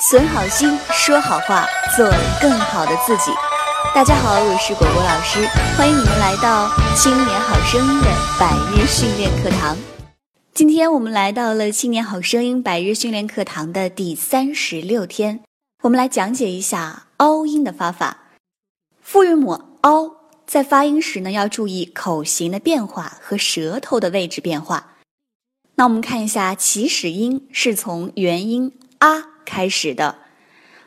存好心，说好话，做更好的自己。大家好，我是果果老师，欢迎你们来到《青年好声音》的百日训练课堂。今天我们来到了《青年好声音》百日训练课堂的第三十六天，我们来讲解一下凹音的发法。复韵母凹，在发音时呢，要注意口型的变化和舌头的位置变化。那我们看一下起始音是从元音啊。开始的，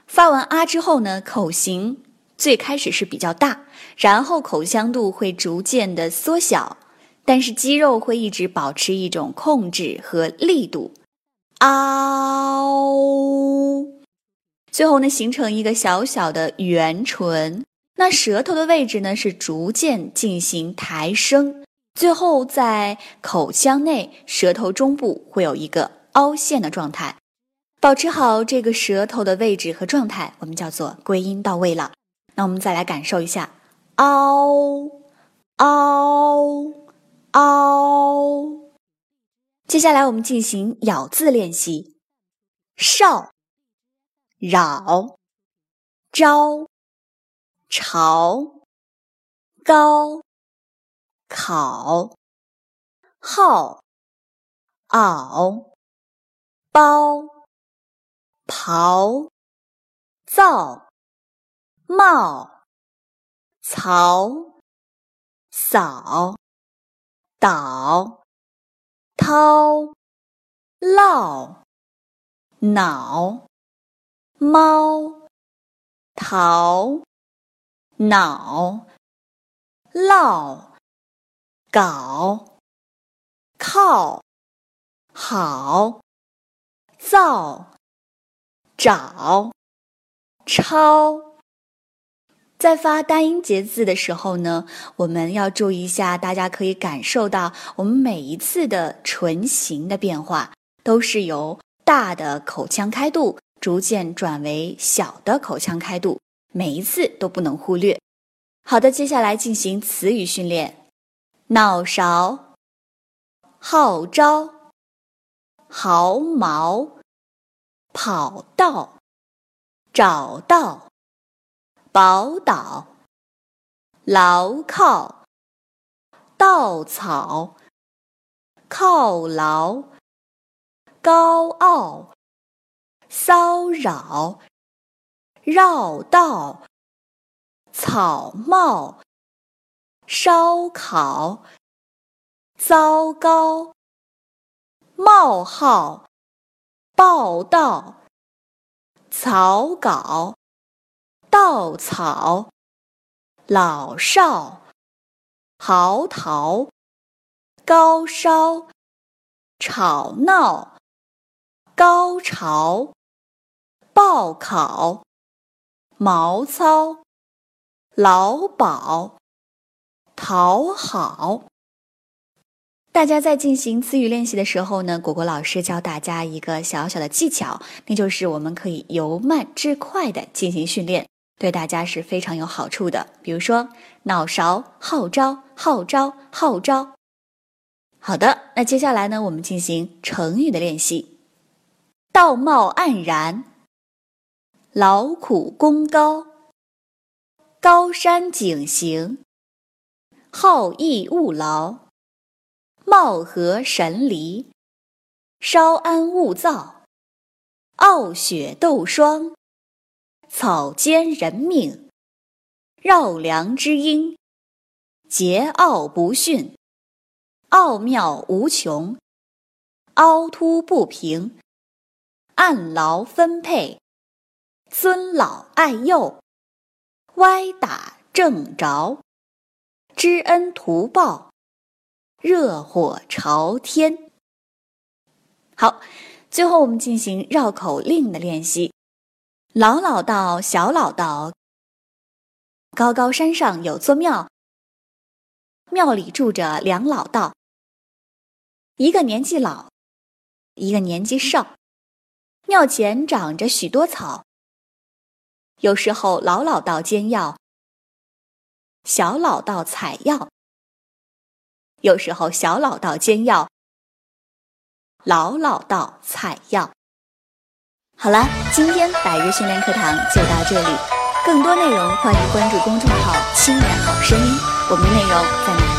发完啊之后呢，口型最开始是比较大，然后口腔度会逐渐的缩小，但是肌肉会一直保持一种控制和力度。啊，最后呢，形成一个小小的圆唇。那舌头的位置呢，是逐渐进行抬升，最后在口腔内舌头中部会有一个凹陷的状态。保持好这个舌头的位置和状态，我们叫做归音到位了。那我们再来感受一下，嗷嗷嗷。接下来我们进行咬字练习：少、扰、招、潮、高、考、号、袄、包。刨、造、冒、槽、扫、倒、掏、烙、脑、猫、逃、脑、烙、搞、靠、好、造。找，抄，在发单音节字的时候呢，我们要注意一下。大家可以感受到，我们每一次的唇形的变化，都是由大的口腔开度逐渐转为小的口腔开度，每一次都不能忽略。好的，接下来进行词语训练：脑勺、号召、毫毛。跑道，找到，宝岛，牢靠，稻草，犒劳，高傲，骚扰，绕道，草帽，烧烤，糟糕，冒号。报道、草稿、稻草、老少、嚎啕、高烧、吵闹、高潮、报考、毛糙、劳保、讨好。大家在进行词语练习的时候呢，果果老师教大家一个小小的技巧，那就是我们可以由慢至快的进行训练，对大家是非常有好处的。比如说，脑勺、号召、号召、号召。好的，那接下来呢，我们进行成语的练习：道貌岸然、劳苦功高、高山景行、好逸恶劳。貌合神离，稍安勿躁；傲雪斗霜，草菅人命；绕梁之音，桀骜不驯；奥妙无穷，凹凸不平；按劳分配，尊老爱幼；歪打正着，知恩图报。热火朝天。好，最后我们进行绕口令的练习。老老道，小老道，高高山上有座庙，庙里住着两老道，一个年纪老，一个年纪少。庙前长着许多草，有时候老老道煎药，小老道采药。有时候小老道煎药，老老道采药。好了，今天百日训练课堂就到这里，更多内容欢迎关注公众号“青年好声音”，我们的内容在哪。